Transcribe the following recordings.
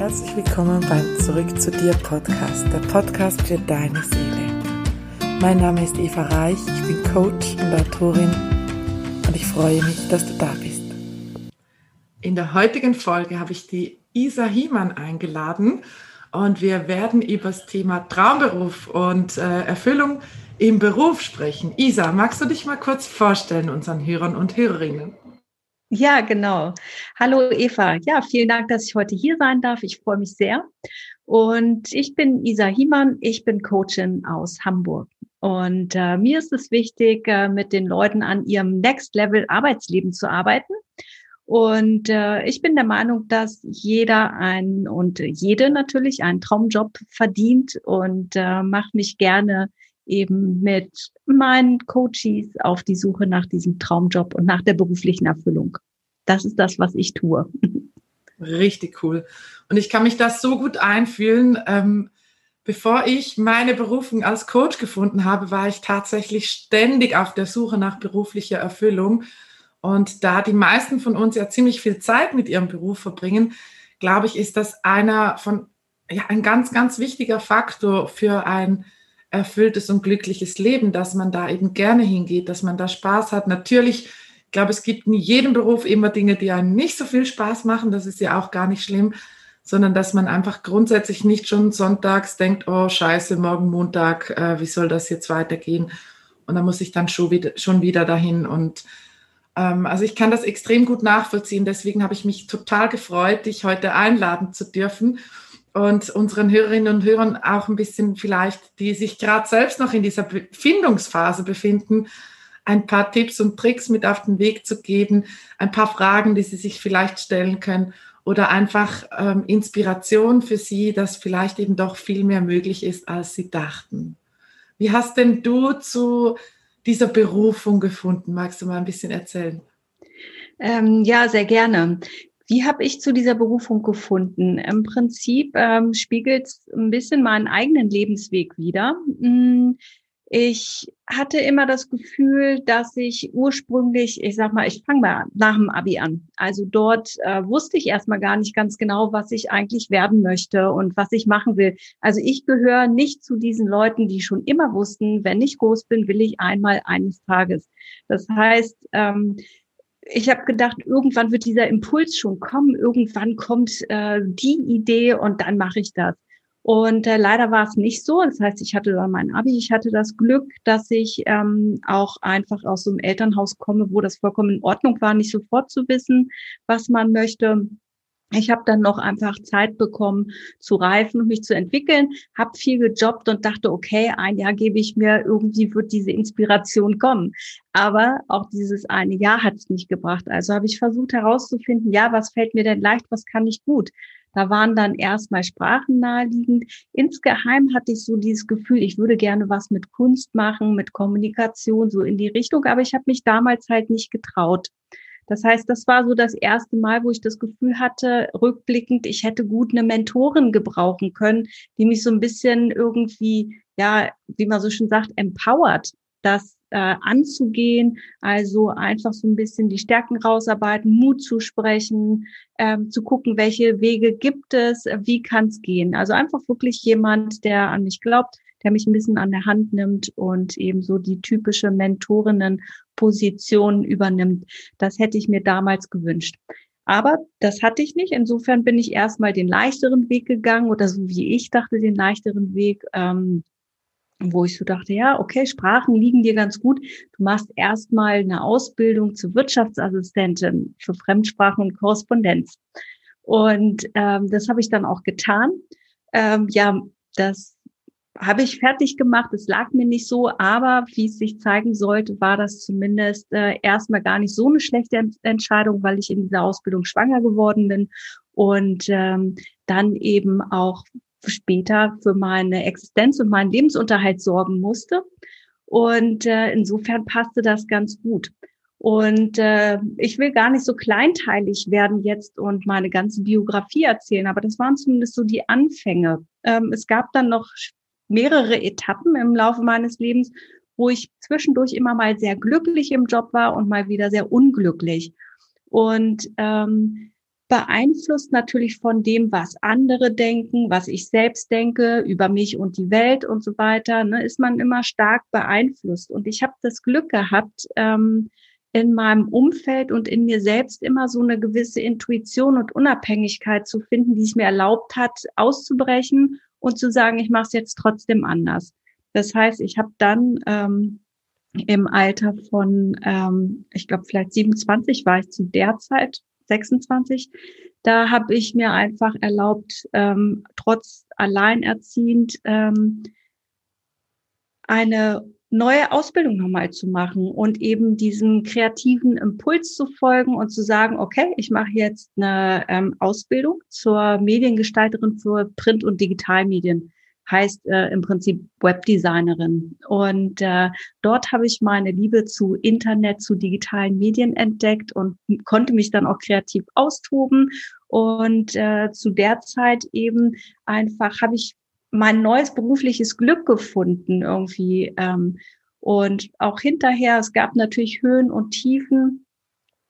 Herzlich willkommen beim Zurück zu dir Podcast, der Podcast für deine Seele. Mein Name ist Eva Reich, ich bin Coach und Autorin und ich freue mich, dass du da bist. In der heutigen Folge habe ich die Isa Hiemann eingeladen und wir werden über das Thema Traumberuf und äh, Erfüllung im Beruf sprechen. Isa, magst du dich mal kurz vorstellen unseren Hörern und Hörerinnen? Ja, genau. Hallo Eva. Ja, vielen Dank, dass ich heute hier sein darf. Ich freue mich sehr. Und ich bin Isa Hiemann. Ich bin Coachin aus Hamburg. Und äh, mir ist es wichtig, äh, mit den Leuten an ihrem Next Level Arbeitsleben zu arbeiten. Und äh, ich bin der Meinung, dass jeder ein und jede natürlich einen Traumjob verdient und äh, mache mich gerne eben mit meinen Coaches auf die Suche nach diesem Traumjob und nach der beruflichen Erfüllung. Das ist das, was ich tue. Richtig cool. Und ich kann mich das so gut einfühlen. Ähm, bevor ich meine Berufung als Coach gefunden habe, war ich tatsächlich ständig auf der Suche nach beruflicher Erfüllung. Und da die meisten von uns ja ziemlich viel Zeit mit ihrem Beruf verbringen, glaube ich, ist das einer von, ja, ein ganz, ganz wichtiger Faktor für ein erfülltes und glückliches Leben, dass man da eben gerne hingeht, dass man da Spaß hat. Natürlich, ich glaube, es gibt in jedem Beruf immer Dinge, die einem nicht so viel Spaß machen. Das ist ja auch gar nicht schlimm, sondern dass man einfach grundsätzlich nicht schon sonntags denkt, oh scheiße, morgen Montag, äh, wie soll das jetzt weitergehen? Und dann muss ich dann schon wieder, schon wieder dahin. Und ähm, also ich kann das extrem gut nachvollziehen. Deswegen habe ich mich total gefreut, dich heute einladen zu dürfen und unseren Hörerinnen und Hörern auch ein bisschen vielleicht, die sich gerade selbst noch in dieser Findungsphase befinden, ein paar Tipps und Tricks mit auf den Weg zu geben, ein paar Fragen, die sie sich vielleicht stellen können oder einfach ähm, Inspiration für sie, dass vielleicht eben doch viel mehr möglich ist, als sie dachten. Wie hast denn du zu dieser Berufung gefunden? Magst du mal ein bisschen erzählen? Ähm, ja, sehr gerne. Wie habe ich zu dieser Berufung gefunden? Im Prinzip ähm, spiegelt es ein bisschen meinen eigenen Lebensweg wider. Hm, ich hatte immer das Gefühl, dass ich ursprünglich, ich sag mal, ich fange mal nach dem Abi an. Also dort äh, wusste ich erstmal gar nicht ganz genau, was ich eigentlich werden möchte und was ich machen will. Also ich gehöre nicht zu diesen Leuten, die schon immer wussten, wenn ich groß bin, will ich einmal eines Tages. Das heißt, ähm, ich habe gedacht, irgendwann wird dieser Impuls schon kommen, irgendwann kommt äh, die Idee und dann mache ich das. Und äh, leider war es nicht so. Das heißt, ich hatte dann mein Abi, ich hatte das Glück, dass ich ähm, auch einfach aus so einem Elternhaus komme, wo das vollkommen in Ordnung war, nicht sofort zu wissen, was man möchte. Ich habe dann noch einfach Zeit bekommen zu reifen und mich zu entwickeln, habe viel gejobbt und dachte, okay, ein Jahr gebe ich mir, irgendwie wird diese Inspiration kommen. Aber auch dieses eine Jahr hat es nicht gebracht. Also habe ich versucht herauszufinden, ja, was fällt mir denn leicht, was kann ich gut. Da waren dann erstmal Sprachen naheliegend. Insgeheim hatte ich so dieses Gefühl, ich würde gerne was mit Kunst machen, mit Kommunikation, so in die Richtung, aber ich habe mich damals halt nicht getraut. Das heißt, das war so das erste Mal, wo ich das Gefühl hatte, rückblickend, ich hätte gut eine Mentorin gebrauchen können, die mich so ein bisschen irgendwie, ja, wie man so schön sagt, empowert, das äh, anzugehen, also einfach so ein bisschen die Stärken rausarbeiten, Mut zu sprechen, ähm, zu gucken, welche Wege gibt es, wie kann es gehen. Also einfach wirklich jemand, der an mich glaubt, der mich ein bisschen an der Hand nimmt und eben so die typische Mentorinnenposition übernimmt. Das hätte ich mir damals gewünscht. Aber das hatte ich nicht. Insofern bin ich erstmal den leichteren Weg gegangen oder so wie ich dachte, den leichteren Weg, ähm, wo ich so dachte, ja, okay, Sprachen liegen dir ganz gut. Du machst erstmal eine Ausbildung zur Wirtschaftsassistentin für Fremdsprachen und Korrespondenz. Und ähm, das habe ich dann auch getan. Ähm, ja, das habe ich fertig gemacht. Es lag mir nicht so, aber wie es sich zeigen sollte, war das zumindest äh, erstmal gar nicht so eine schlechte Entscheidung, weil ich in dieser Ausbildung schwanger geworden bin und ähm, dann eben auch später für meine Existenz und meinen Lebensunterhalt sorgen musste. Und äh, insofern passte das ganz gut. Und äh, ich will gar nicht so kleinteilig werden jetzt und meine ganze Biografie erzählen, aber das waren zumindest so die Anfänge. Ähm, es gab dann noch mehrere Etappen im Laufe meines Lebens, wo ich zwischendurch immer mal sehr glücklich im Job war und mal wieder sehr unglücklich. Und ähm, beeinflusst natürlich von dem, was andere denken, was ich selbst denke über mich und die Welt und so weiter, ne, ist man immer stark beeinflusst. Und ich habe das Glück gehabt, ähm, in meinem Umfeld und in mir selbst immer so eine gewisse Intuition und Unabhängigkeit zu finden, die es mir erlaubt hat, auszubrechen und zu sagen, ich mache es jetzt trotzdem anders. Das heißt, ich habe dann ähm, im Alter von, ähm, ich glaube, vielleicht 27 war ich zu der Zeit, 26, da habe ich mir einfach erlaubt, ähm, trotz alleinerziehend ähm, eine neue Ausbildung nochmal zu machen und eben diesem kreativen Impuls zu folgen und zu sagen, okay, ich mache jetzt eine ähm, Ausbildung zur Mediengestalterin für Print- und Digitalmedien heißt äh, im Prinzip Webdesignerin. Und äh, dort habe ich meine Liebe zu Internet, zu digitalen Medien entdeckt und konnte mich dann auch kreativ austoben. Und äh, zu der Zeit eben einfach habe ich mein neues berufliches Glück gefunden irgendwie. Ähm, und auch hinterher, es gab natürlich Höhen und Tiefen,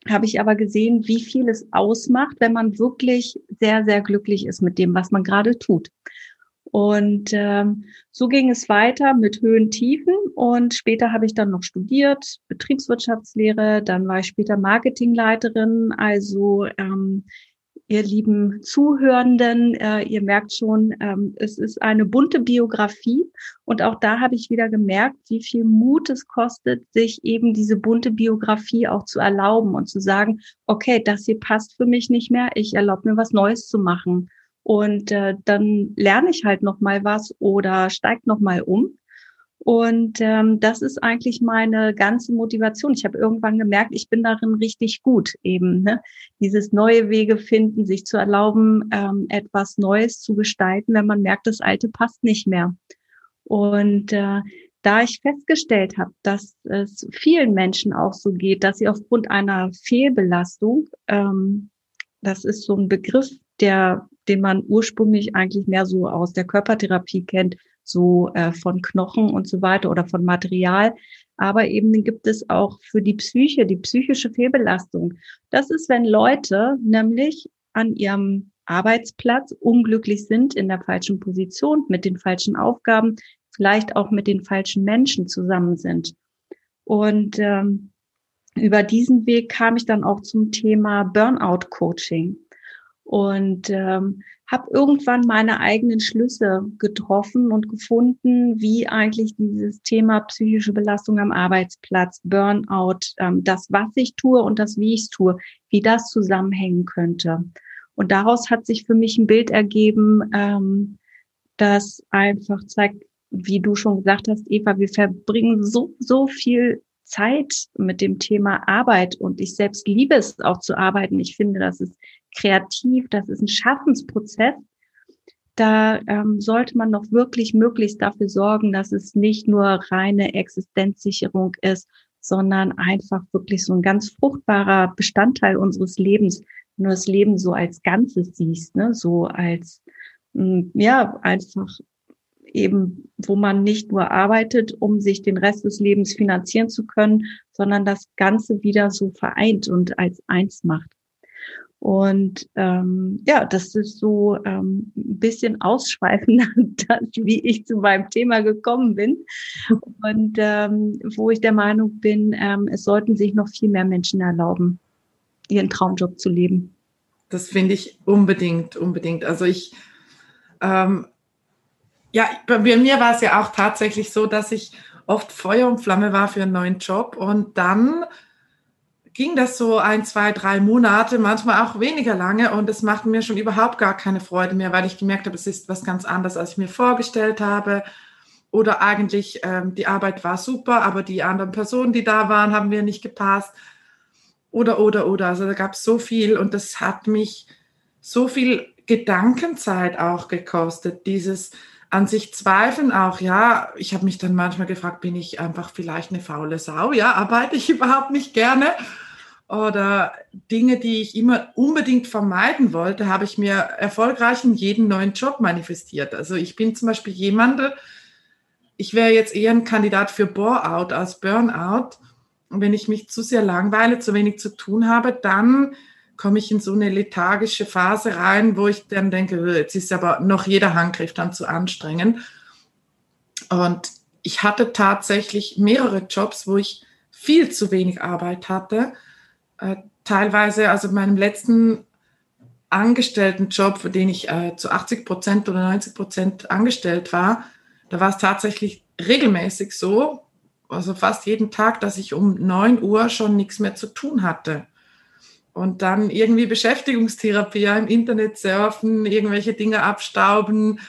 habe ich aber gesehen, wie viel es ausmacht, wenn man wirklich sehr, sehr glücklich ist mit dem, was man gerade tut. Und ähm, so ging es weiter mit Höhen, Tiefen. Und später habe ich dann noch studiert, Betriebswirtschaftslehre. Dann war ich später Marketingleiterin. Also ähm, ihr lieben Zuhörenden, äh, ihr merkt schon, ähm, es ist eine bunte Biografie. Und auch da habe ich wieder gemerkt, wie viel Mut es kostet, sich eben diese bunte Biografie auch zu erlauben und zu sagen, okay, das hier passt für mich nicht mehr. Ich erlaube mir was Neues zu machen. Und äh, dann lerne ich halt noch mal was oder steigt noch mal um. Und ähm, das ist eigentlich meine ganze Motivation. Ich habe irgendwann gemerkt, ich bin darin richtig gut, eben ne? dieses neue Wege finden, sich zu erlauben, ähm, etwas Neues zu gestalten, wenn man merkt, das Alte passt nicht mehr. Und äh, da ich festgestellt habe, dass es vielen Menschen auch so geht, dass sie aufgrund einer Fehlbelastung, ähm, das ist so ein Begriff, der den man ursprünglich eigentlich mehr so aus der Körpertherapie kennt, so äh, von Knochen und so weiter oder von Material. Aber eben gibt es auch für die Psyche, die psychische Fehlbelastung. Das ist, wenn Leute nämlich an ihrem Arbeitsplatz unglücklich sind, in der falschen Position, mit den falschen Aufgaben, vielleicht auch mit den falschen Menschen zusammen sind. Und ähm, über diesen Weg kam ich dann auch zum Thema Burnout-Coaching und ähm, habe irgendwann meine eigenen Schlüsse getroffen und gefunden, wie eigentlich dieses Thema psychische Belastung am Arbeitsplatz, Burnout, ähm, das, was ich tue und das, wie ich es tue, wie das zusammenhängen könnte. Und daraus hat sich für mich ein Bild ergeben, ähm, das einfach zeigt, wie du schon gesagt hast, Eva, wir verbringen so, so viel Zeit mit dem Thema Arbeit und ich selbst liebe es auch zu arbeiten. Ich finde, das ist kreativ, das ist ein Schaffensprozess. Da ähm, sollte man noch wirklich möglichst dafür sorgen, dass es nicht nur reine Existenzsicherung ist, sondern einfach wirklich so ein ganz fruchtbarer Bestandteil unseres Lebens, wenn du das Leben so als Ganzes siehst, ne? so als, mh, mm, ja, einfach eben, wo man nicht nur arbeitet, um sich den Rest des Lebens finanzieren zu können, sondern das Ganze wieder so vereint und als eins macht. Und ähm, ja, das ist so ähm, ein bisschen ausschweifend, wie ich zu meinem Thema gekommen bin. Und ähm, wo ich der Meinung bin, ähm, es sollten sich noch viel mehr Menschen erlauben, ihren Traumjob zu leben. Das finde ich unbedingt, unbedingt. Also ich, ähm, ja, bei mir war es ja auch tatsächlich so, dass ich oft Feuer und Flamme war für einen neuen Job und dann ging das so ein, zwei, drei Monate, manchmal auch weniger lange und es machte mir schon überhaupt gar keine Freude mehr, weil ich gemerkt habe, es ist was ganz anderes, als ich mir vorgestellt habe. Oder eigentlich ähm, die Arbeit war super, aber die anderen Personen, die da waren, haben mir nicht gepasst. Oder, oder, oder. Also da gab es so viel und das hat mich so viel Gedankenzeit auch gekostet, dieses an sich zweifeln auch, ja, ich habe mich dann manchmal gefragt, bin ich einfach vielleicht eine faule Sau? Ja, arbeite ich überhaupt nicht gerne? Oder Dinge, die ich immer unbedingt vermeiden wollte, habe ich mir erfolgreich in jedem neuen Job manifestiert. Also ich bin zum Beispiel jemand, ich wäre jetzt eher ein Kandidat für Bore-out als Burnout. Und wenn ich mich zu sehr langweile, zu wenig zu tun habe, dann komme ich in so eine lethargische Phase rein, wo ich dann denke, äh, jetzt ist aber noch jeder Handgriff dann zu anstrengend. Und ich hatte tatsächlich mehrere Jobs, wo ich viel zu wenig Arbeit hatte. Äh, teilweise, also in meinem letzten Angestelltenjob, für den ich äh, zu 80 Prozent oder 90 Prozent angestellt war, da war es tatsächlich regelmäßig so, also fast jeden Tag, dass ich um 9 Uhr schon nichts mehr zu tun hatte. Und dann irgendwie Beschäftigungstherapie im Internet surfen, irgendwelche Dinge abstauben,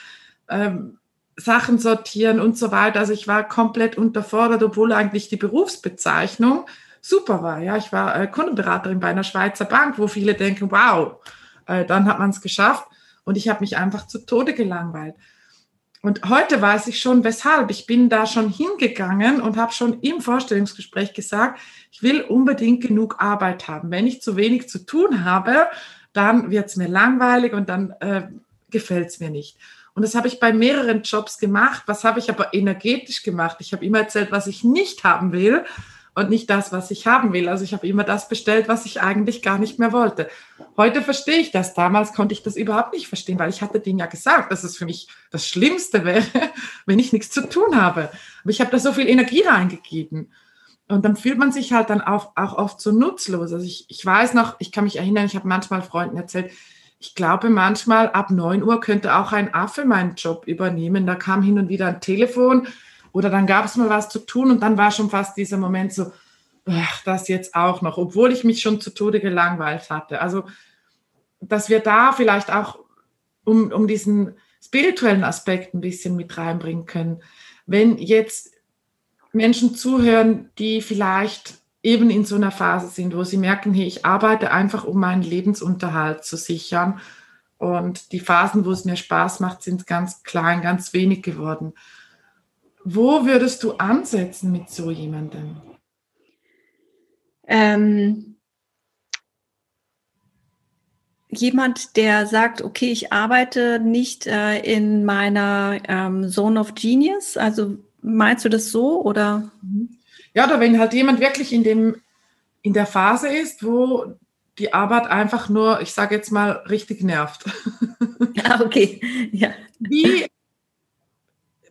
ähm, Sachen sortieren und so weiter. Also ich war komplett unterfordert, obwohl eigentlich die Berufsbezeichnung super war. Ja, ich war äh, Kundenberaterin bei einer Schweizer Bank, wo viele denken, wow, äh, dann hat man es geschafft. Und ich habe mich einfach zu Tode gelangweilt. Und heute weiß ich schon, weshalb. Ich bin da schon hingegangen und habe schon im Vorstellungsgespräch gesagt, ich will unbedingt genug Arbeit haben. Wenn ich zu wenig zu tun habe, dann wird es mir langweilig und dann äh, gefällt es mir nicht. Und das habe ich bei mehreren Jobs gemacht. Was habe ich aber energetisch gemacht? Ich habe immer erzählt, was ich nicht haben will und nicht das, was ich haben will. Also ich habe immer das bestellt, was ich eigentlich gar nicht mehr wollte. Heute verstehe ich das. Damals konnte ich das überhaupt nicht verstehen, weil ich hatte denen ja gesagt, dass es für mich das Schlimmste wäre, wenn ich nichts zu tun habe. Aber ich habe da so viel Energie reingegeben. Und dann fühlt man sich halt dann auch, auch oft so nutzlos. Also ich, ich weiß noch, ich kann mich erinnern, ich habe manchmal Freunden erzählt, ich glaube manchmal ab 9 Uhr könnte auch ein Affe meinen Job übernehmen. Da kam hin und wieder ein Telefon oder dann gab es mal was zu tun und dann war schon fast dieser Moment so, ach, das jetzt auch noch, obwohl ich mich schon zu Tode gelangweilt hatte. Also, dass wir da vielleicht auch um, um diesen spirituellen Aspekt ein bisschen mit reinbringen können. Wenn jetzt Menschen zuhören, die vielleicht eben in so einer Phase sind, wo sie merken, hey, ich arbeite einfach, um meinen Lebensunterhalt zu sichern. Und die Phasen, wo es mir Spaß macht, sind ganz klein, ganz wenig geworden. Wo würdest du ansetzen mit so jemandem? Ähm, jemand, der sagt, okay, ich arbeite nicht äh, in meiner ähm, Zone of Genius. Also meinst du das so oder? Mhm. Ja, oder wenn halt jemand wirklich in dem, in der Phase ist, wo die Arbeit einfach nur, ich sage jetzt mal, richtig nervt. Ah, okay. Ja. Wie,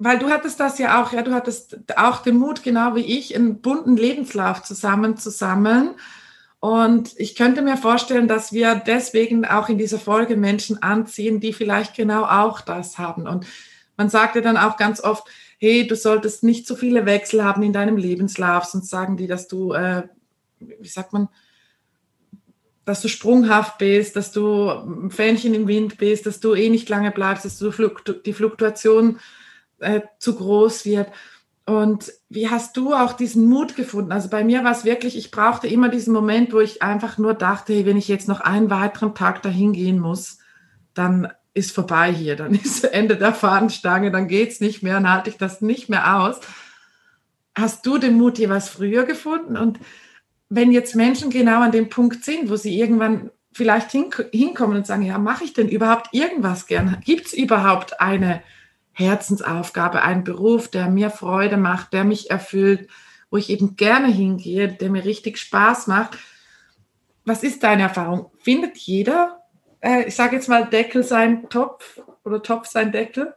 weil du hattest das ja auch, ja, du hattest auch den Mut, genau wie ich, einen bunten Lebenslauf zusammenzusammeln. Und ich könnte mir vorstellen, dass wir deswegen auch in dieser Folge Menschen anziehen, die vielleicht genau auch das haben. Und man sagt ja dann auch ganz oft, hey, du solltest nicht zu viele Wechsel haben in deinem Lebenslauf, sonst sagen die, dass du, äh, wie sagt man, dass du sprunghaft bist, dass du Fähnchen im Wind bist, dass du eh nicht lange bleibst, dass du die Fluktuation äh, zu groß wird. Und wie hast du auch diesen Mut gefunden? Also bei mir war es wirklich, ich brauchte immer diesen Moment, wo ich einfach nur dachte, hey, wenn ich jetzt noch einen weiteren Tag dahin gehen muss, dann ist vorbei hier, dann ist Ende der Fahnenstange, dann geht es nicht mehr, dann halte ich das nicht mehr aus. Hast du den Mut jeweils früher gefunden? Und wenn jetzt Menschen genau an dem Punkt sind, wo sie irgendwann vielleicht hin, hinkommen und sagen, ja, mache ich denn überhaupt irgendwas gern? Gibt es überhaupt eine Herzensaufgabe, einen Beruf, der mir Freude macht, der mich erfüllt, wo ich eben gerne hingehe, der mir richtig Spaß macht? Was ist deine Erfahrung? Findet jeder äh, ich sage jetzt mal, Deckel sein Topf oder Topf sein Deckel?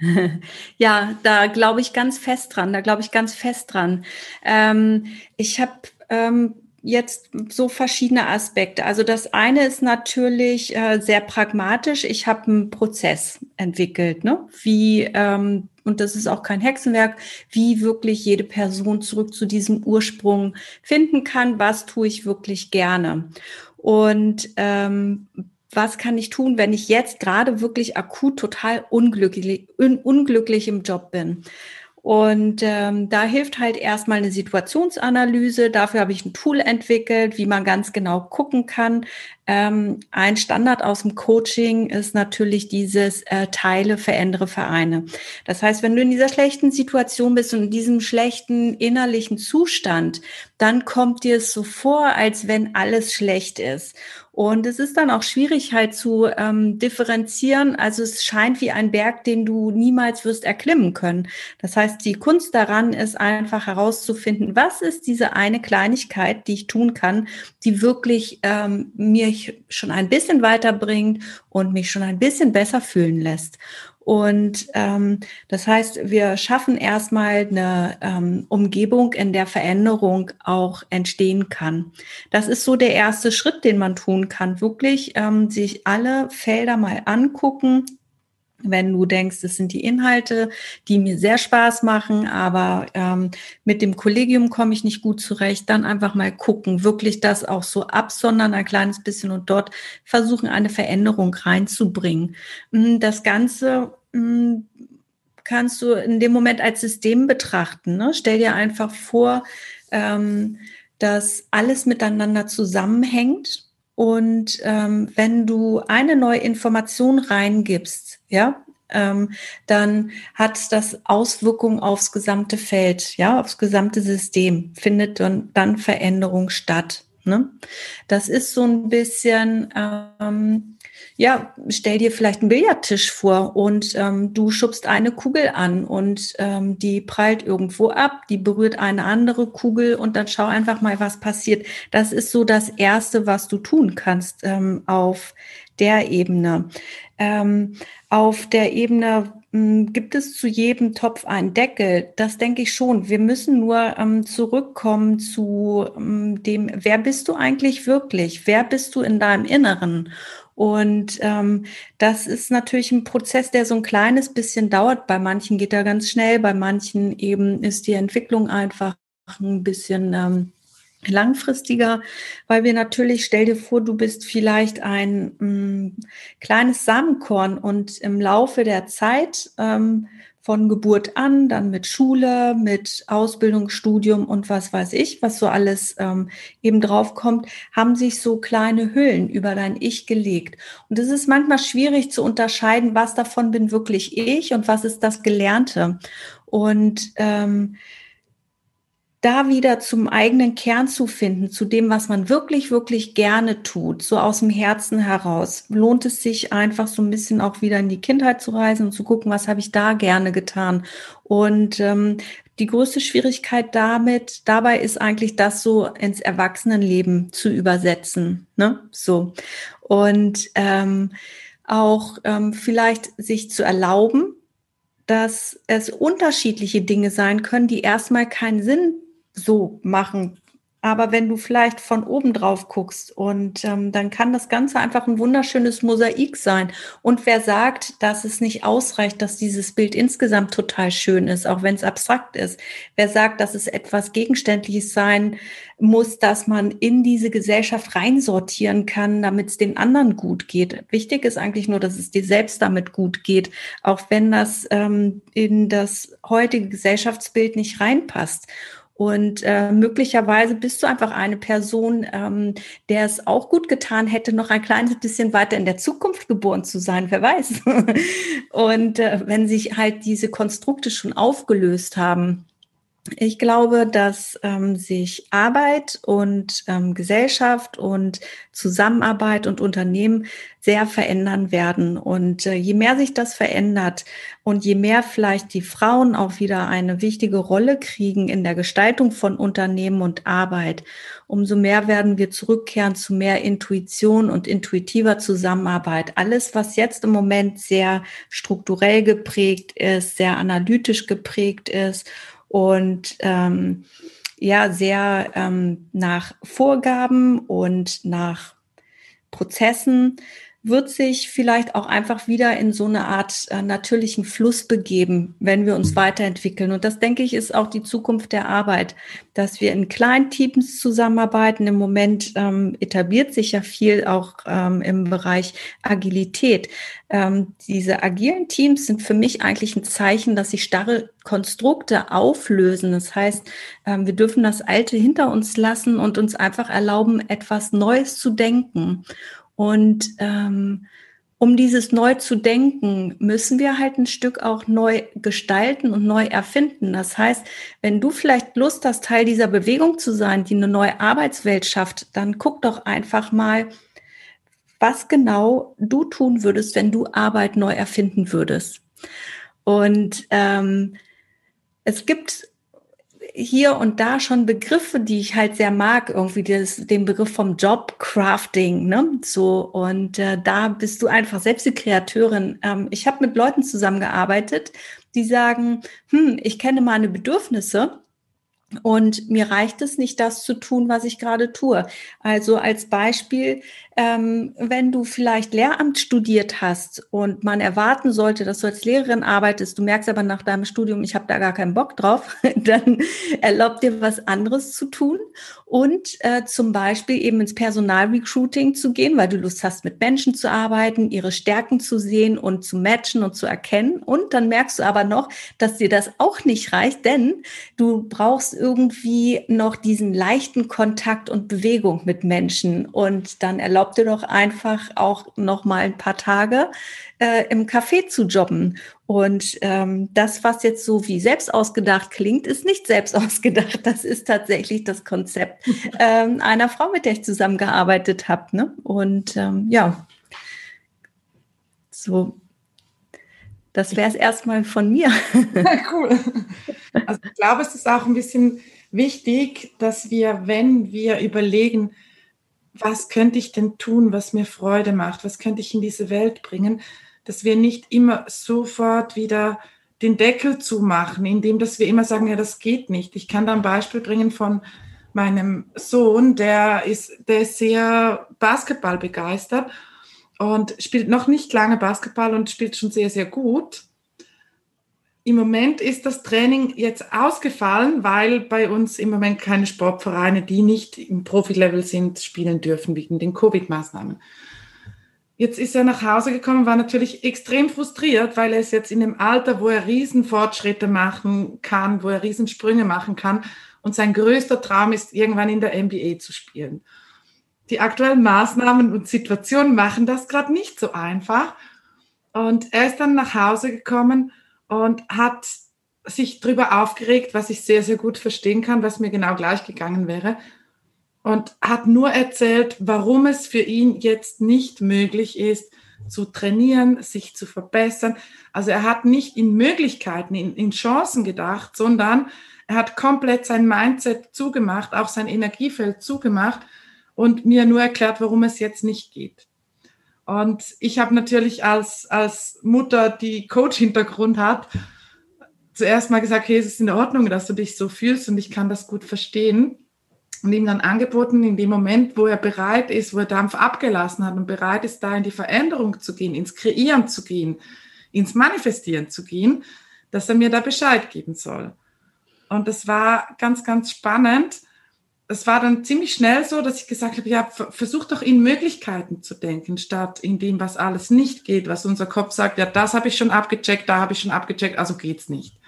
Ja, da glaube ich ganz fest dran. Da glaube ich ganz fest dran. Ähm, ich habe ähm, jetzt so verschiedene Aspekte. Also das eine ist natürlich äh, sehr pragmatisch. Ich habe einen Prozess entwickelt, ne? wie ähm, und das ist auch kein Hexenwerk, wie wirklich jede Person zurück zu diesem Ursprung finden kann. Was tue ich wirklich gerne? Und ähm, was kann ich tun, wenn ich jetzt gerade wirklich akut total unglücklich, un, unglücklich im Job bin? Und ähm, da hilft halt erstmal eine Situationsanalyse. Dafür habe ich ein Tool entwickelt, wie man ganz genau gucken kann. Ähm, ein Standard aus dem Coaching ist natürlich dieses äh, Teile, verändere, vereine. Das heißt, wenn du in dieser schlechten Situation bist und in diesem schlechten innerlichen Zustand, dann kommt dir es so vor, als wenn alles schlecht ist. Und es ist dann auch schwierig halt zu ähm, differenzieren. Also es scheint wie ein Berg, den du niemals wirst erklimmen können. Das heißt, die Kunst daran ist einfach herauszufinden, was ist diese eine Kleinigkeit, die ich tun kann, die wirklich ähm, mir schon ein bisschen weiterbringt und mich schon ein bisschen besser fühlen lässt. Und ähm, das heißt, wir schaffen erstmal eine ähm, Umgebung, in der Veränderung auch entstehen kann. Das ist so der erste Schritt, den man tun kann. Wirklich ähm, sich alle Felder mal angucken, wenn du denkst, es sind die Inhalte, die mir sehr Spaß machen, aber ähm, mit dem Kollegium komme ich nicht gut zurecht, dann einfach mal gucken, wirklich das auch so absondern, ein kleines bisschen und dort versuchen, eine Veränderung reinzubringen. Hm, das Ganze kannst du in dem Moment als System betrachten. Ne? Stell dir einfach vor, ähm, dass alles miteinander zusammenhängt. Und ähm, wenn du eine neue Information reingibst, ja, ähm, dann hat das Auswirkungen aufs gesamte Feld, ja, aufs gesamte System, findet dann, dann Veränderung statt. Ne? Das ist so ein bisschen ähm, ja, stell dir vielleicht einen Billardtisch vor und ähm, du schubst eine Kugel an und ähm, die prallt irgendwo ab, die berührt eine andere Kugel und dann schau einfach mal, was passiert. Das ist so das Erste, was du tun kannst ähm, auf der Ebene. Ähm, auf der Ebene hm, gibt es zu jedem Topf einen Deckel? Das denke ich schon. Wir müssen nur ähm, zurückkommen zu ähm, dem, wer bist du eigentlich wirklich? Wer bist du in deinem Inneren? Und ähm, das ist natürlich ein Prozess, der so ein kleines bisschen dauert. Bei manchen geht er ganz schnell, bei manchen eben ist die Entwicklung einfach ein bisschen ähm, langfristiger, weil wir natürlich, stell dir vor, du bist vielleicht ein mh, mm, kleines Samenkorn und im Laufe der Zeit ähm, von Geburt an, dann mit Schule, mit Ausbildung, Studium und was weiß ich, was so alles ähm, eben draufkommt, haben sich so kleine Hüllen über dein Ich gelegt. Und es ist manchmal schwierig zu unterscheiden, was davon bin wirklich ich und was ist das Gelernte. Und ähm, da wieder zum eigenen Kern zu finden, zu dem, was man wirklich, wirklich gerne tut, so aus dem Herzen heraus, lohnt es sich einfach so ein bisschen auch wieder in die Kindheit zu reisen und zu gucken, was habe ich da gerne getan. Und ähm, die größte Schwierigkeit damit, dabei ist eigentlich das so ins Erwachsenenleben zu übersetzen. Ne? So. Und ähm, auch ähm, vielleicht sich zu erlauben, dass es unterschiedliche Dinge sein können, die erstmal keinen Sinn so machen. Aber wenn du vielleicht von oben drauf guckst und ähm, dann kann das Ganze einfach ein wunderschönes Mosaik sein. Und wer sagt, dass es nicht ausreicht, dass dieses Bild insgesamt total schön ist, auch wenn es abstrakt ist? Wer sagt, dass es etwas Gegenständliches sein muss, dass man in diese Gesellschaft reinsortieren kann, damit es den anderen gut geht? Wichtig ist eigentlich nur, dass es dir selbst damit gut geht, auch wenn das ähm, in das heutige Gesellschaftsbild nicht reinpasst. Und äh, möglicherweise bist du einfach eine Person, ähm, der es auch gut getan hätte, noch ein kleines bisschen weiter in der Zukunft geboren zu sein, wer weiß. Und äh, wenn sich halt diese Konstrukte schon aufgelöst haben, ich glaube, dass ähm, sich Arbeit und ähm, Gesellschaft und Zusammenarbeit und Unternehmen sehr verändern werden. Und äh, je mehr sich das verändert und je mehr vielleicht die Frauen auch wieder eine wichtige Rolle kriegen in der Gestaltung von Unternehmen und Arbeit, umso mehr werden wir zurückkehren zu mehr Intuition und intuitiver Zusammenarbeit. Alles, was jetzt im Moment sehr strukturell geprägt ist, sehr analytisch geprägt ist und ähm, ja sehr ähm, nach Vorgaben und nach Prozessen wird sich vielleicht auch einfach wieder in so eine Art äh, natürlichen Fluss begeben, wenn wir uns weiterentwickeln. Und das, denke ich, ist auch die Zukunft der Arbeit, dass wir in kleinen Teams zusammenarbeiten. Im Moment ähm, etabliert sich ja viel auch ähm, im Bereich Agilität. Ähm, diese agilen Teams sind für mich eigentlich ein Zeichen, dass sich starre Konstrukte auflösen. Das heißt, ähm, wir dürfen das Alte hinter uns lassen und uns einfach erlauben, etwas Neues zu denken. Und ähm, um dieses neu zu denken, müssen wir halt ein Stück auch neu gestalten und neu erfinden. Das heißt, wenn du vielleicht Lust hast, Teil dieser Bewegung zu sein, die eine neue Arbeitswelt schafft, dann guck doch einfach mal, was genau du tun würdest, wenn du Arbeit neu erfinden würdest. Und ähm, es gibt hier und da schon Begriffe, die ich halt sehr mag, irgendwie das, den Begriff vom Jobcrafting, ne? So und äh, da bist du einfach selbst die Kreateurin. Ähm, ich habe mit Leuten zusammengearbeitet, die sagen, hm, ich kenne meine Bedürfnisse und mir reicht es nicht, das zu tun, was ich gerade tue. Also als Beispiel, ähm, wenn du vielleicht Lehramt studiert hast und man erwarten sollte, dass du als Lehrerin arbeitest, du merkst aber nach deinem Studium, ich habe da gar keinen Bock drauf, dann erlaubt dir was anderes zu tun und äh, zum Beispiel eben ins Personalrecruiting zu gehen, weil du Lust hast, mit Menschen zu arbeiten, ihre Stärken zu sehen und zu matchen und zu erkennen. Und dann merkst du aber noch, dass dir das auch nicht reicht, denn du brauchst irgendwie noch diesen leichten Kontakt und Bewegung mit Menschen und dann erlaubt erlaubt dir doch einfach auch noch mal ein paar Tage äh, im Café zu jobben. Und ähm, das, was jetzt so wie selbst ausgedacht klingt, ist nicht selbst ausgedacht. Das ist tatsächlich das Konzept ähm, einer Frau, mit der ich zusammengearbeitet habe. Ne? Und ähm, ja, so das wäre es erstmal von mir. cool. Also ich glaube, es ist auch ein bisschen wichtig, dass wir, wenn wir überlegen, was könnte ich denn tun, was mir Freude macht, was könnte ich in diese Welt bringen, dass wir nicht immer sofort wieder den Deckel zumachen, indem dass wir immer sagen, ja, das geht nicht. Ich kann da ein Beispiel bringen von meinem Sohn, der ist, der ist sehr Basketball begeistert und spielt noch nicht lange Basketball und spielt schon sehr, sehr gut. Im Moment ist das Training jetzt ausgefallen, weil bei uns im Moment keine Sportvereine, die nicht im Profilevel sind, spielen dürfen wegen den Covid-Maßnahmen. Jetzt ist er nach Hause gekommen, war natürlich extrem frustriert, weil er ist jetzt in dem Alter, wo er Riesenfortschritte machen kann, wo er Riesensprünge machen kann. Und sein größter Traum ist, irgendwann in der NBA zu spielen. Die aktuellen Maßnahmen und Situationen machen das gerade nicht so einfach. Und er ist dann nach Hause gekommen und hat sich darüber aufgeregt, was ich sehr, sehr gut verstehen kann, was mir genau gleich gegangen wäre. Und hat nur erzählt, warum es für ihn jetzt nicht möglich ist, zu trainieren, sich zu verbessern. Also er hat nicht in Möglichkeiten, in, in Chancen gedacht, sondern er hat komplett sein Mindset zugemacht, auch sein Energiefeld zugemacht und mir nur erklärt, warum es jetzt nicht geht. Und ich habe natürlich als, als Mutter, die Coach-Hintergrund hat, zuerst mal gesagt, hey, es ist in Ordnung, dass du dich so fühlst und ich kann das gut verstehen. Und ihm dann angeboten, in dem Moment, wo er bereit ist, wo er Dampf abgelassen hat und bereit ist, da in die Veränderung zu gehen, ins Kreieren zu gehen, ins Manifestieren zu gehen, dass er mir da Bescheid geben soll. Und das war ganz, ganz spannend, es war dann ziemlich schnell so, dass ich gesagt habe, ja, versuch doch in Möglichkeiten zu denken, statt in dem, was alles nicht geht, was unser Kopf sagt, ja, das habe ich schon abgecheckt, da habe ich schon abgecheckt, also geht's nicht.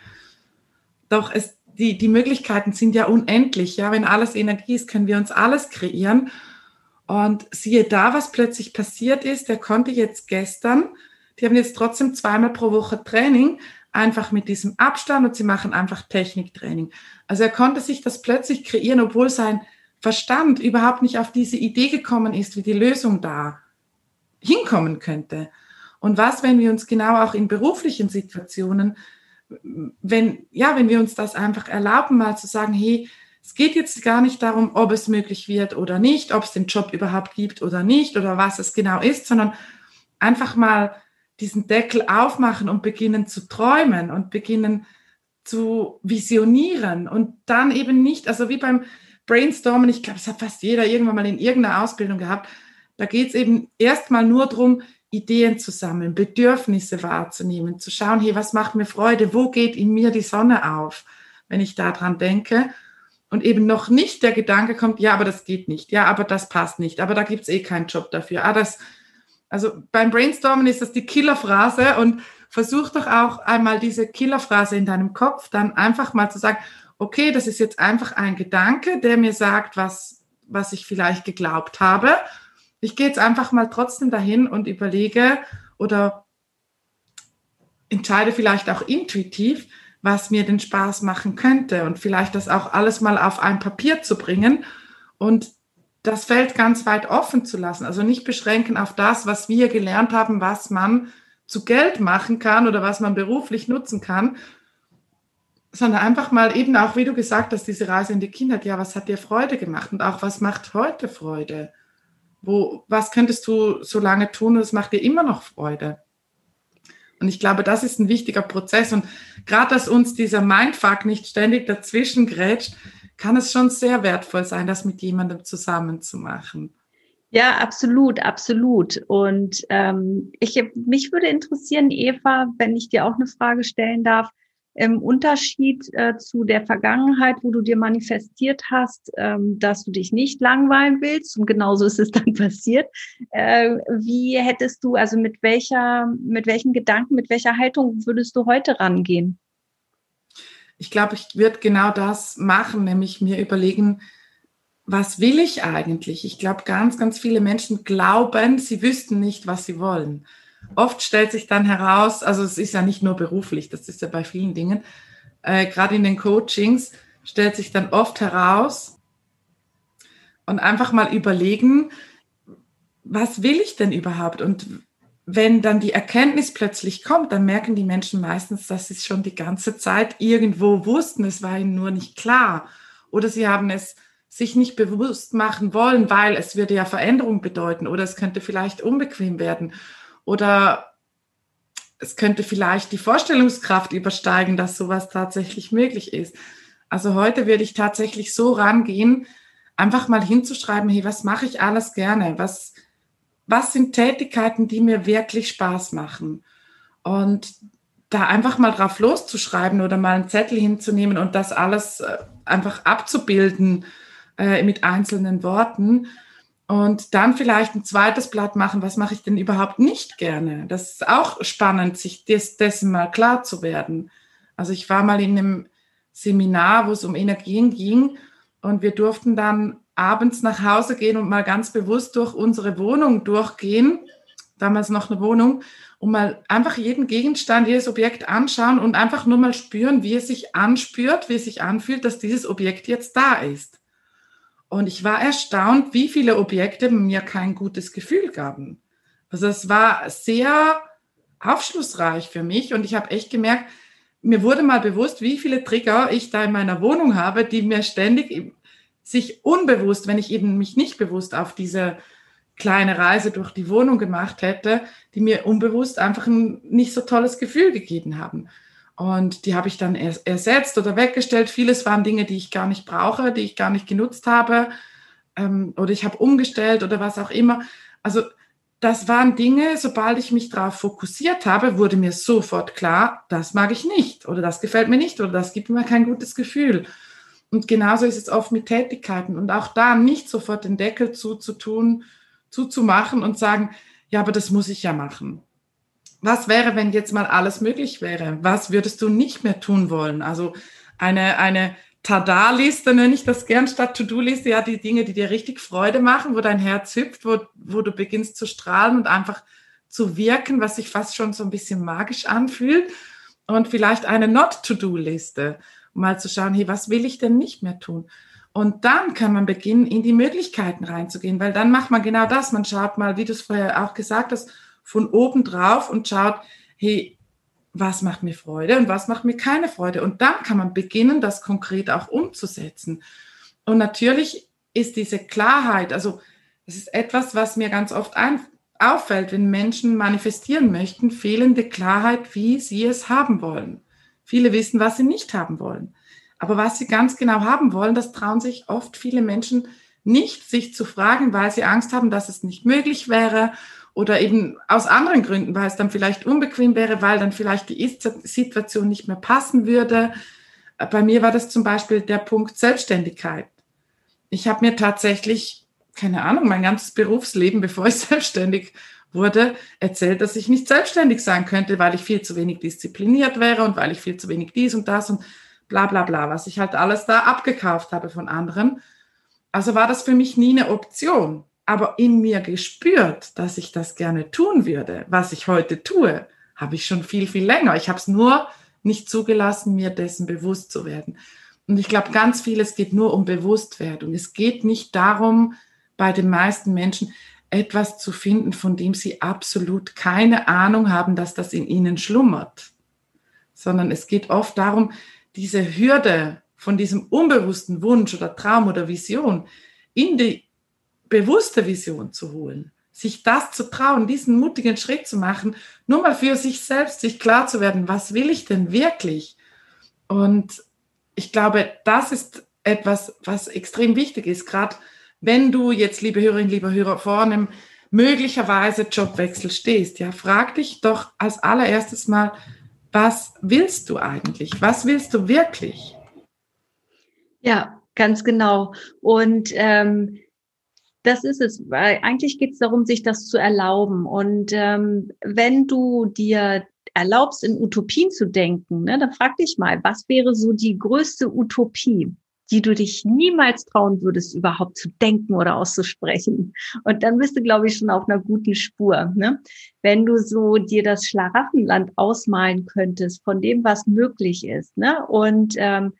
Doch es, die, die Möglichkeiten sind ja unendlich, ja, wenn alles Energie ist, können wir uns alles kreieren. Und siehe da, was plötzlich passiert ist, der konnte jetzt gestern, die haben jetzt trotzdem zweimal pro Woche Training, einfach mit diesem Abstand und sie machen einfach Techniktraining. Also er konnte sich das plötzlich kreieren, obwohl sein Verstand überhaupt nicht auf diese Idee gekommen ist, wie die Lösung da hinkommen könnte. Und was, wenn wir uns genau auch in beruflichen Situationen, wenn, ja, wenn wir uns das einfach erlauben, mal zu sagen, hey, es geht jetzt gar nicht darum, ob es möglich wird oder nicht, ob es den Job überhaupt gibt oder nicht oder was es genau ist, sondern einfach mal diesen Deckel aufmachen und beginnen zu träumen und beginnen zu visionieren und dann eben nicht, also wie beim Brainstormen, ich glaube, das hat fast jeder irgendwann mal in irgendeiner Ausbildung gehabt, da geht es eben erstmal nur darum, Ideen zu sammeln, Bedürfnisse wahrzunehmen, zu schauen, hey, was macht mir Freude, wo geht in mir die Sonne auf, wenn ich daran denke. Und eben noch nicht der Gedanke kommt, ja, aber das geht nicht, ja, aber das passt nicht, aber da gibt es eh keinen Job dafür. Ah, das, also beim Brainstormen ist das die Killerphrase und versuch doch auch einmal diese Killerphrase in deinem Kopf dann einfach mal zu sagen, okay, das ist jetzt einfach ein Gedanke, der mir sagt, was, was ich vielleicht geglaubt habe. Ich gehe jetzt einfach mal trotzdem dahin und überlege oder entscheide vielleicht auch intuitiv, was mir den Spaß machen könnte und vielleicht das auch alles mal auf ein Papier zu bringen und das Feld ganz weit offen zu lassen. Also nicht beschränken auf das, was wir gelernt haben, was man zu Geld machen kann oder was man beruflich nutzen kann, sondern einfach mal eben auch, wie du gesagt hast, diese Reise in die Kindheit, ja, was hat dir Freude gemacht und auch was macht heute Freude? Wo, was könntest du so lange tun und es macht dir immer noch Freude? Und ich glaube, das ist ein wichtiger Prozess. Und gerade, dass uns dieser Mindfuck nicht ständig dazwischen grätscht, kann es schon sehr wertvoll sein, das mit jemandem zusammen zu machen. Ja, absolut, absolut. Und ähm, ich, mich würde interessieren, Eva, wenn ich dir auch eine Frage stellen darf, im Unterschied äh, zu der Vergangenheit, wo du dir manifestiert hast, ähm, dass du dich nicht langweilen willst und genauso ist es dann passiert. Äh, wie hättest du, also mit welcher, mit welchen Gedanken, mit welcher Haltung würdest du heute rangehen? Ich glaube, ich würde genau das machen, nämlich mir überlegen, was will ich eigentlich? Ich glaube, ganz, ganz viele Menschen glauben, sie wüssten nicht, was sie wollen. Oft stellt sich dann heraus, also es ist ja nicht nur beruflich, das ist ja bei vielen Dingen, äh, gerade in den Coachings stellt sich dann oft heraus und einfach mal überlegen, was will ich denn überhaupt? Und wenn dann die Erkenntnis plötzlich kommt, dann merken die Menschen meistens, dass sie es schon die ganze Zeit irgendwo wussten, es war ihnen nur nicht klar. Oder sie haben es sich nicht bewusst machen wollen, weil es würde ja Veränderung bedeuten oder es könnte vielleicht unbequem werden oder es könnte vielleicht die Vorstellungskraft übersteigen, dass sowas tatsächlich möglich ist. Also heute würde ich tatsächlich so rangehen, einfach mal hinzuschreiben, hey, was mache ich alles gerne? Was, was sind Tätigkeiten, die mir wirklich Spaß machen? Und da einfach mal drauf loszuschreiben oder mal einen Zettel hinzunehmen und das alles äh, einfach abzubilden äh, mit einzelnen Worten und dann vielleicht ein zweites Blatt machen, was mache ich denn überhaupt nicht gerne. Das ist auch spannend, sich des, dessen mal klar zu werden. Also ich war mal in einem Seminar, wo es um Energien ging und wir durften dann abends nach Hause gehen und mal ganz bewusst durch unsere Wohnung durchgehen, damals noch eine Wohnung, und mal einfach jeden Gegenstand, jedes Objekt anschauen und einfach nur mal spüren, wie es sich anspürt, wie es sich anfühlt, dass dieses Objekt jetzt da ist. Und ich war erstaunt, wie viele Objekte mir kein gutes Gefühl gaben. Also es war sehr aufschlussreich für mich und ich habe echt gemerkt, mir wurde mal bewusst, wie viele Trigger ich da in meiner Wohnung habe, die mir ständig sich unbewusst, wenn ich eben mich nicht bewusst auf diese kleine Reise durch die Wohnung gemacht hätte, die mir unbewusst einfach ein nicht so tolles Gefühl gegeben haben. Und die habe ich dann ersetzt oder weggestellt. Vieles waren Dinge, die ich gar nicht brauche, die ich gar nicht genutzt habe. Ähm, oder ich habe umgestellt oder was auch immer. Also das waren Dinge, sobald ich mich darauf fokussiert habe, wurde mir sofort klar, das mag ich nicht oder das gefällt mir nicht oder das gibt mir kein gutes Gefühl. Und genauso ist es oft mit Tätigkeiten und auch da nicht sofort den Deckel zuzutun, zuzumachen und sagen, ja, aber das muss ich ja machen was wäre, wenn jetzt mal alles möglich wäre? Was würdest du nicht mehr tun wollen? Also eine, eine Tada-Liste nenne ich das gern statt To-Do-Liste, ja, die Dinge, die dir richtig Freude machen, wo dein Herz hüpft, wo, wo du beginnst zu strahlen und einfach zu wirken, was sich fast schon so ein bisschen magisch anfühlt. Und vielleicht eine Not-To-Do-Liste, mal zu schauen, hey, was will ich denn nicht mehr tun? Und dann kann man beginnen, in die Möglichkeiten reinzugehen, weil dann macht man genau das. Man schaut mal, wie du es vorher auch gesagt hast, von oben drauf und schaut, hey, was macht mir Freude und was macht mir keine Freude. Und dann kann man beginnen, das konkret auch umzusetzen. Und natürlich ist diese Klarheit, also es ist etwas, was mir ganz oft ein, auffällt, wenn Menschen manifestieren möchten, fehlende Klarheit, wie sie es haben wollen. Viele wissen, was sie nicht haben wollen. Aber was sie ganz genau haben wollen, das trauen sich oft viele Menschen nicht, sich zu fragen, weil sie Angst haben, dass es nicht möglich wäre oder eben aus anderen Gründen, weil es dann vielleicht unbequem wäre, weil dann vielleicht die Ist-Situation nicht mehr passen würde. Bei mir war das zum Beispiel der Punkt Selbstständigkeit. Ich habe mir tatsächlich, keine Ahnung, mein ganzes Berufsleben, bevor ich selbstständig wurde, erzählt, dass ich nicht selbstständig sein könnte, weil ich viel zu wenig diszipliniert wäre und weil ich viel zu wenig dies und das und bla bla bla, was ich halt alles da abgekauft habe von anderen. Also war das für mich nie eine Option aber in mir gespürt, dass ich das gerne tun würde. Was ich heute tue, habe ich schon viel, viel länger. Ich habe es nur nicht zugelassen, mir dessen bewusst zu werden. Und ich glaube, ganz vieles geht nur um Bewusstwerdung. Es geht nicht darum, bei den meisten Menschen etwas zu finden, von dem sie absolut keine Ahnung haben, dass das in ihnen schlummert. Sondern es geht oft darum, diese Hürde von diesem unbewussten Wunsch oder Traum oder Vision in die bewusste Vision zu holen. Sich das zu trauen, diesen mutigen Schritt zu machen, nur mal für sich selbst, sich klar zu werden, was will ich denn wirklich? Und ich glaube, das ist etwas, was extrem wichtig ist, gerade wenn du jetzt, liebe Hörerinnen, lieber Hörer, vor einem möglicherweise Jobwechsel stehst, ja, frag dich doch als allererstes mal, was willst du eigentlich? Was willst du wirklich? Ja, ganz genau. Und ähm, das ist es, weil eigentlich geht es darum, sich das zu erlauben. Und ähm, wenn du dir erlaubst, in Utopien zu denken, ne, dann frag dich mal, was wäre so die größte Utopie? Die du dich niemals trauen würdest, überhaupt zu denken oder auszusprechen. Und dann bist du, glaube ich, schon auf einer guten Spur. Ne? Wenn du so dir das Schlaraffenland ausmalen könntest von dem, was möglich ist. Ne? Und ähm,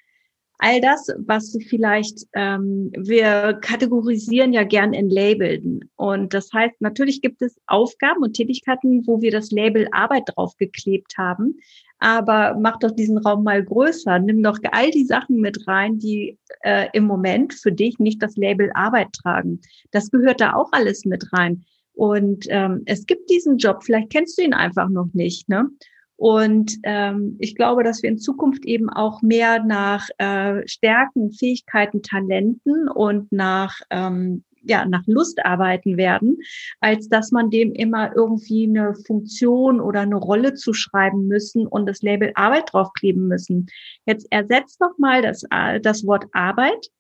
all das, was du vielleicht, ähm, wir kategorisieren ja gern in Labeln. Und das heißt, natürlich gibt es Aufgaben und Tätigkeiten, wo wir das Label Arbeit draufgeklebt haben aber mach doch diesen Raum mal größer. Nimm doch all die Sachen mit rein, die äh, im Moment für dich nicht das Label Arbeit tragen. Das gehört da auch alles mit rein. Und ähm, es gibt diesen Job, vielleicht kennst du ihn einfach noch nicht. Ne? Und ähm, ich glaube, dass wir in Zukunft eben auch mehr nach äh, Stärken, Fähigkeiten, Talenten und nach ähm, ja, nach Lust arbeiten werden, als dass man dem immer irgendwie eine Funktion oder eine Rolle zuschreiben müssen und das Label Arbeit draufkleben müssen. Jetzt ersetzt doch mal das, äh, das Wort Arbeit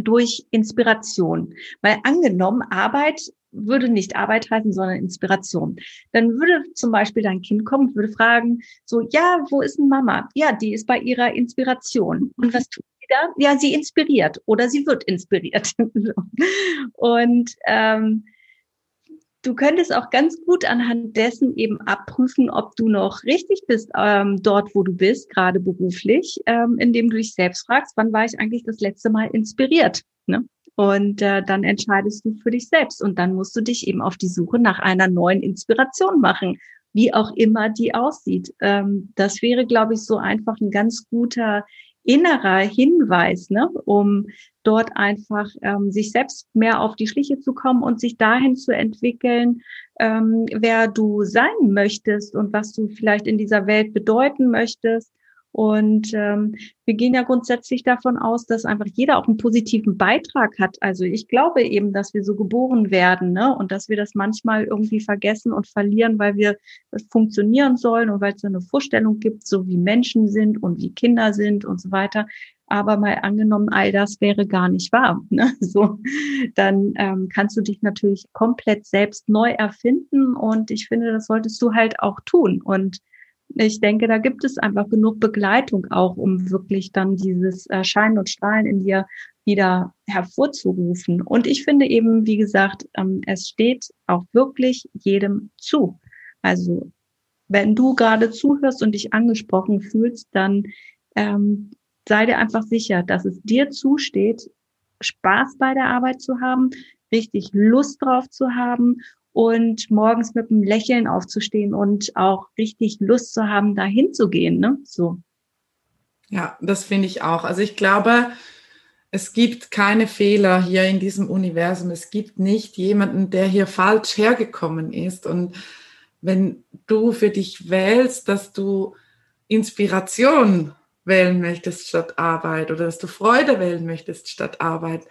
durch Inspiration. Weil angenommen, Arbeit würde nicht Arbeit heißen, sondern Inspiration. Dann würde zum Beispiel dein Kind kommen und würde fragen, so, ja, wo ist denn Mama? Ja, die ist bei ihrer Inspiration. Und was tut wieder, ja, sie inspiriert oder sie wird inspiriert. und ähm, du könntest auch ganz gut anhand dessen eben abprüfen, ob du noch richtig bist ähm, dort, wo du bist, gerade beruflich, ähm, indem du dich selbst fragst, wann war ich eigentlich das letzte Mal inspiriert? Ne? Und äh, dann entscheidest du für dich selbst und dann musst du dich eben auf die Suche nach einer neuen Inspiration machen, wie auch immer die aussieht. Ähm, das wäre, glaube ich, so einfach ein ganz guter innerer Hinweis, ne, um dort einfach ähm, sich selbst mehr auf die Schliche zu kommen und sich dahin zu entwickeln, ähm, wer du sein möchtest und was du vielleicht in dieser Welt bedeuten möchtest. Und ähm, wir gehen ja grundsätzlich davon aus, dass einfach jeder auch einen positiven Beitrag hat. Also ich glaube eben, dass wir so geboren werden ne? und dass wir das manchmal irgendwie vergessen und verlieren, weil wir funktionieren sollen und weil es eine Vorstellung gibt, so wie Menschen sind und wie Kinder sind und so weiter. Aber mal angenommen, all das wäre gar nicht wahr. Ne? So, dann ähm, kannst du dich natürlich komplett selbst neu erfinden und ich finde, das solltest du halt auch tun. Und ich denke, da gibt es einfach genug Begleitung auch, um wirklich dann dieses Scheinen und Strahlen in dir wieder hervorzurufen. Und ich finde eben, wie gesagt, ähm, es steht auch wirklich jedem zu. Also wenn du gerade zuhörst und dich angesprochen fühlst, dann ähm, sei dir einfach sicher, dass es dir zusteht, Spaß bei der Arbeit zu haben, richtig Lust drauf zu haben und morgens mit einem Lächeln aufzustehen und auch richtig Lust zu haben, dahin zu gehen. Ne? So. Ja, das finde ich auch. Also ich glaube, es gibt keine Fehler hier in diesem Universum. Es gibt nicht jemanden, der hier falsch hergekommen ist. Und wenn du für dich wählst, dass du Inspiration wählen möchtest statt Arbeit oder dass du Freude wählen möchtest statt Arbeit,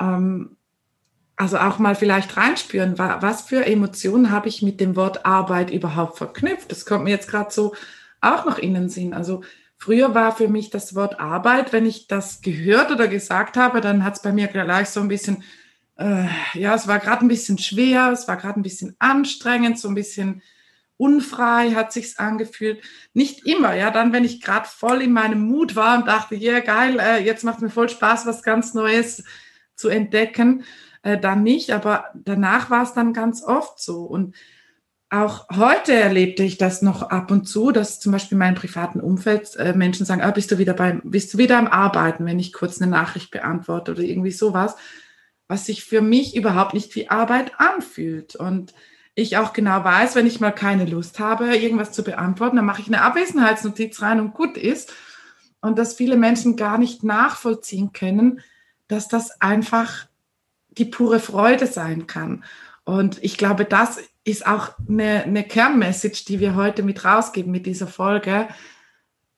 ähm, also auch mal vielleicht reinspüren, was für Emotionen habe ich mit dem Wort Arbeit überhaupt verknüpft. Das kommt mir jetzt gerade so auch noch in den Sinn. Also früher war für mich das Wort Arbeit, wenn ich das gehört oder gesagt habe, dann hat es bei mir gleich so ein bisschen, äh, ja, es war gerade ein bisschen schwer, es war gerade ein bisschen anstrengend, so ein bisschen unfrei hat sich's angefühlt. Nicht immer, ja, dann, wenn ich gerade voll in meinem Mut war und dachte, ja, yeah, geil, äh, jetzt macht mir voll Spaß, was ganz Neues zu entdecken äh, dann nicht, aber danach war es dann ganz oft so. Und auch heute erlebte ich das noch ab und zu, dass zum Beispiel in meinem privaten Umfeld äh, Menschen sagen, ah, bist du wieder beim, bist du wieder am Arbeiten, wenn ich kurz eine Nachricht beantworte oder irgendwie sowas. was sich für mich überhaupt nicht wie Arbeit anfühlt. Und ich auch genau weiß, wenn ich mal keine Lust habe, irgendwas zu beantworten, dann mache ich eine Abwesenheitsnotiz rein und gut ist. Und dass viele Menschen gar nicht nachvollziehen können, dass das einfach die pure Freude sein kann. Und ich glaube, das ist auch eine, eine Kernmessage, die wir heute mit rausgeben mit dieser Folge.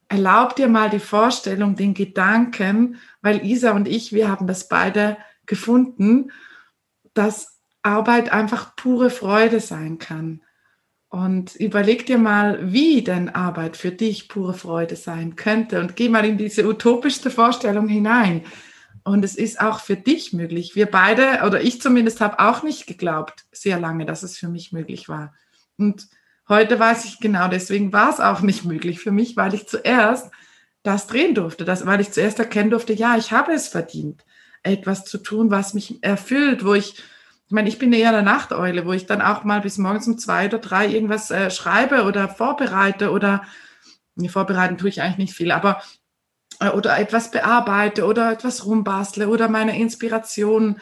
Erlaub dir mal die Vorstellung, den Gedanken, weil Isa und ich, wir haben das beide gefunden, dass Arbeit einfach pure Freude sein kann. Und überleg dir mal, wie denn Arbeit für dich pure Freude sein könnte und geh mal in diese utopischste Vorstellung hinein. Und es ist auch für dich möglich. Wir beide, oder ich zumindest, habe auch nicht geglaubt, sehr lange, dass es für mich möglich war. Und heute weiß ich genau, deswegen war es auch nicht möglich für mich, weil ich zuerst das drehen durfte, das, weil ich zuerst erkennen durfte, ja, ich habe es verdient, etwas zu tun, was mich erfüllt, wo ich, ich meine, ich bin eher der Nachteule, wo ich dann auch mal bis morgens um zwei oder drei irgendwas äh, schreibe oder vorbereite oder, nee, vorbereiten tue ich eigentlich nicht viel, aber oder etwas bearbeite oder etwas rumbastle oder meine Inspiration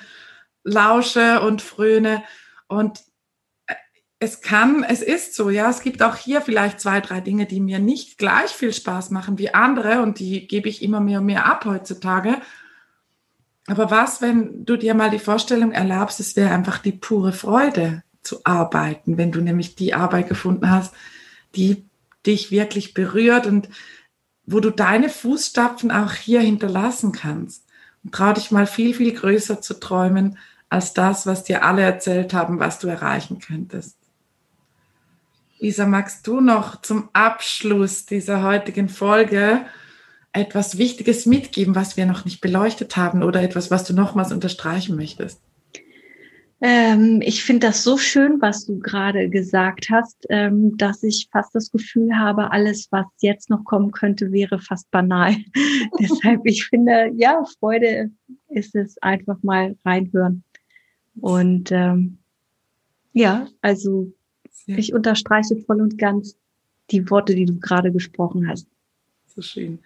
lausche und fröne. Und äh, es kann, es ist so, ja, es gibt auch hier vielleicht zwei, drei Dinge, die mir nicht gleich viel Spaß machen wie andere und die gebe ich immer mehr und mehr ab heutzutage. Aber was, wenn du dir mal die Vorstellung erlaubst, es wäre einfach die pure Freude zu arbeiten, wenn du nämlich die Arbeit gefunden hast, die dich wirklich berührt und wo du deine Fußstapfen auch hier hinterlassen kannst. Und trau dich mal viel, viel größer zu träumen als das, was dir alle erzählt haben, was du erreichen könntest. Isa, magst du noch zum Abschluss dieser heutigen Folge etwas Wichtiges mitgeben, was wir noch nicht beleuchtet haben oder etwas, was du nochmals unterstreichen möchtest? Ähm, ich finde das so schön, was du gerade gesagt hast, ähm, dass ich fast das Gefühl habe, alles, was jetzt noch kommen könnte, wäre fast banal. Deshalb, ich finde, ja, Freude ist es einfach mal reinhören. Und ähm, ja, also ja. ich unterstreiche voll und ganz die Worte, die du gerade gesprochen hast. So schön.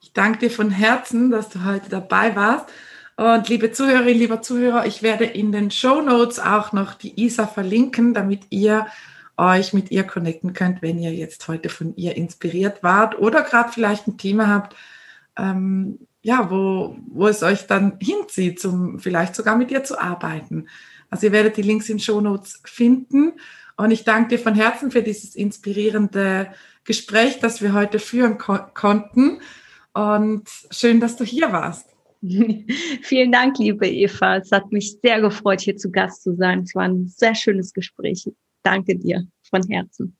Ich danke dir von Herzen, dass du heute dabei warst. Und liebe Zuhörerinnen, lieber Zuhörer, ich werde in den Show Notes auch noch die Isa verlinken, damit ihr euch mit ihr connecten könnt, wenn ihr jetzt heute von ihr inspiriert wart oder gerade vielleicht ein Thema habt, ähm, ja, wo, wo es euch dann hinzieht, zum vielleicht sogar mit ihr zu arbeiten. Also ihr werdet die Links in Show Notes finden. Und ich danke dir von Herzen für dieses inspirierende Gespräch, das wir heute führen ko konnten. Und schön, dass du hier warst. Vielen Dank, liebe Eva. Es hat mich sehr gefreut, hier zu Gast zu sein. Es war ein sehr schönes Gespräch. Danke dir von Herzen.